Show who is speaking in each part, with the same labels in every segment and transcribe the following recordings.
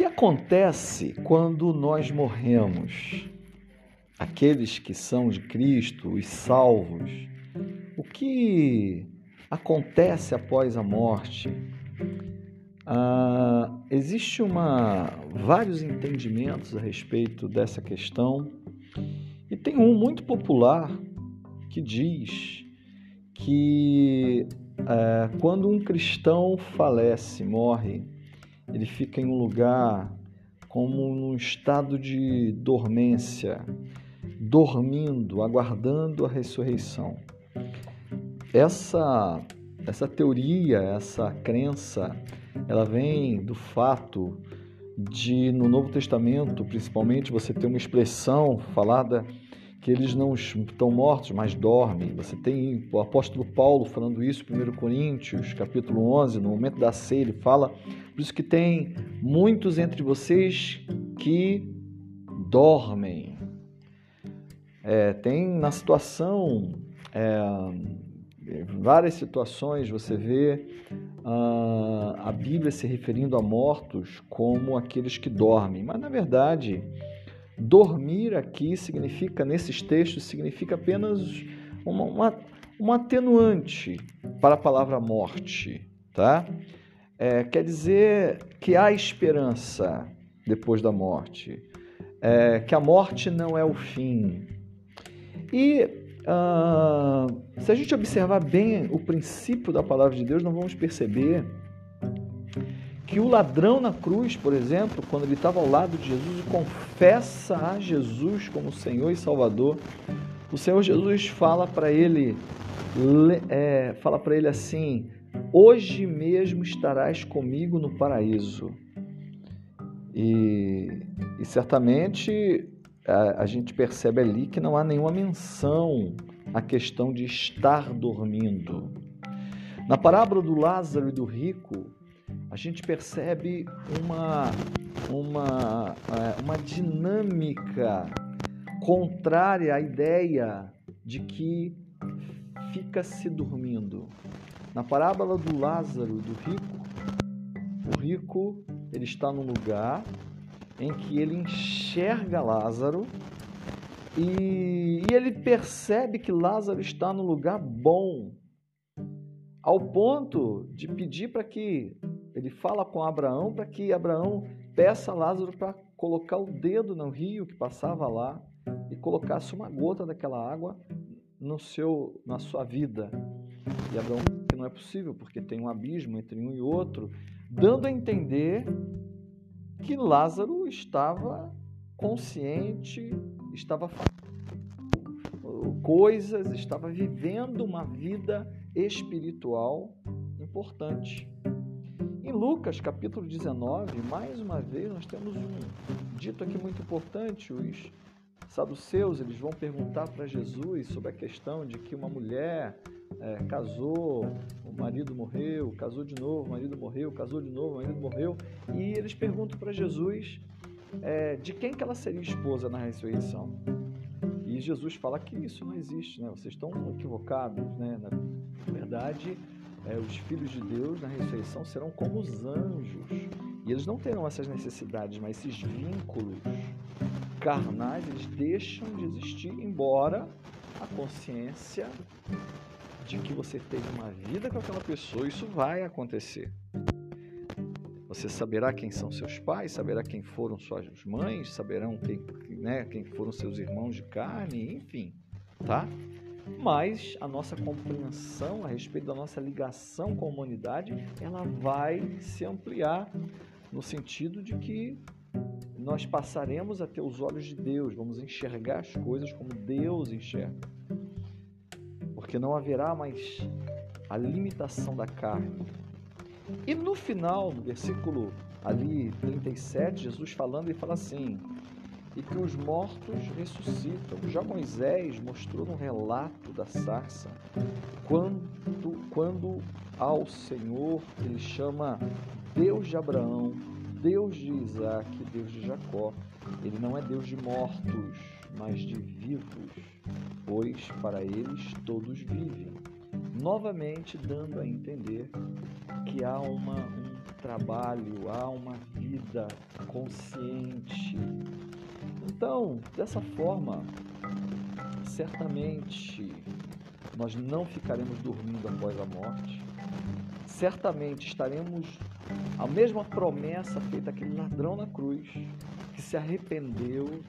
Speaker 1: que acontece quando nós morremos? Aqueles que são de Cristo, os salvos, o que acontece após a morte? Ah, existe uma, vários entendimentos a respeito dessa questão e tem um muito popular que diz que é, quando um cristão falece, morre, ele fica em um lugar como num estado de dormência, dormindo, aguardando a ressurreição. Essa essa teoria, essa crença, ela vem do fato de no Novo Testamento, principalmente, você ter uma expressão falada que eles não estão mortos, mas dormem. Você tem o apóstolo Paulo falando isso, 1 Coríntios, capítulo 11, no momento da ceia, ele fala, por isso que tem muitos entre vocês que dormem. É, tem na situação, é, várias situações você vê uh, a Bíblia se referindo a mortos como aqueles que dormem, mas na verdade Dormir aqui significa, nesses textos, significa apenas uma, uma, uma atenuante para a palavra morte, tá? É, quer dizer que há esperança depois da morte, é, que a morte não é o fim. E uh, se a gente observar bem o princípio da palavra de Deus, nós vamos perceber que o ladrão na cruz, por exemplo, quando ele estava ao lado de Jesus e confessa a Jesus como Senhor e Salvador, o Senhor Jesus fala para ele, é, fala para ele assim: hoje mesmo estarás comigo no paraíso. E, e certamente a, a gente percebe ali que não há nenhuma menção à questão de estar dormindo. Na parábola do Lázaro e do rico, a gente percebe uma, uma, é, uma dinâmica contrária à ideia de que fica se dormindo. Na parábola do Lázaro, do rico, o rico ele está num lugar em que ele enxerga Lázaro e, e ele percebe que Lázaro está num lugar bom, ao ponto de pedir para que ele fala com Abraão para que Abraão peça a Lázaro para colocar o dedo no rio que passava lá e colocasse uma gota daquela água no seu, na sua vida. E Abraão que não é possível porque tem um abismo entre um e outro, dando a entender que Lázaro estava consciente, estava fazendo coisas, estava vivendo uma vida espiritual importante. Em Lucas capítulo 19, mais uma vez, nós temos um dito aqui muito importante. Os saduceus eles vão perguntar para Jesus sobre a questão de que uma mulher é, casou, o marido morreu, casou de novo, o marido morreu, casou de novo, o marido morreu. E eles perguntam para Jesus é, de quem que ela seria esposa na ressurreição. E Jesus fala que isso não existe, né? Vocês estão equivocados, né? Na verdade, é, os filhos de Deus na ressurreição serão como os anjos. E eles não terão essas necessidades, mas esses vínculos carnais, eles deixam de existir, embora a consciência de que você teve uma vida com aquela pessoa, isso vai acontecer. Você saberá quem são seus pais, saberá quem foram suas mães, saberão quem, né, quem foram seus irmãos de carne, enfim, tá? Mas a nossa compreensão a respeito da nossa ligação com a humanidade, ela vai se ampliar no sentido de que nós passaremos a ter os olhos de Deus, vamos enxergar as coisas como Deus enxerga. Porque não haverá mais a limitação da carne. E no final, no versículo ali 37, Jesus falando, ele fala assim: e que os mortos ressuscitam. Já Moisés mostrou no relato da sarça quando, quando ao Senhor ele chama Deus de Abraão, Deus de Isaac, Deus de Jacó. Ele não é Deus de mortos, mas de vivos, pois para eles todos vivem. Novamente dando a entender que há uma, um trabalho, há uma vida vida consciente. Então, dessa forma, certamente nós não ficaremos dormindo após a morte. Certamente estaremos a mesma promessa feita àquele ladrão na cruz que se arrependeu.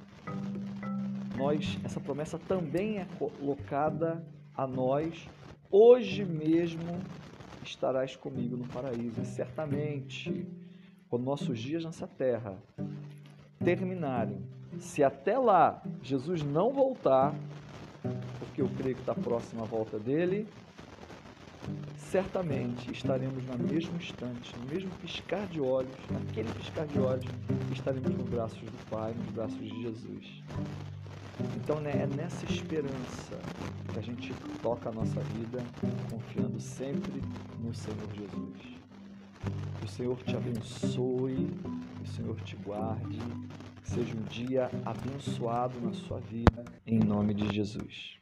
Speaker 1: Nós, essa promessa também é colocada a nós hoje mesmo estarás comigo no paraíso. E certamente, quando nossos dias nessa terra terminarem, se até lá Jesus não voltar, porque eu creio que está próximo a volta dele, certamente estaremos no mesmo instante, no mesmo piscar de olhos, naquele piscar de olhos, estaremos nos braços do Pai, nos braços de Jesus. Então né, é nessa esperança que a gente toca a nossa vida, confiando sempre no Senhor Jesus. Que o Senhor te abençoe, que o Senhor te guarde, seja um dia abençoado na sua vida, em nome de Jesus.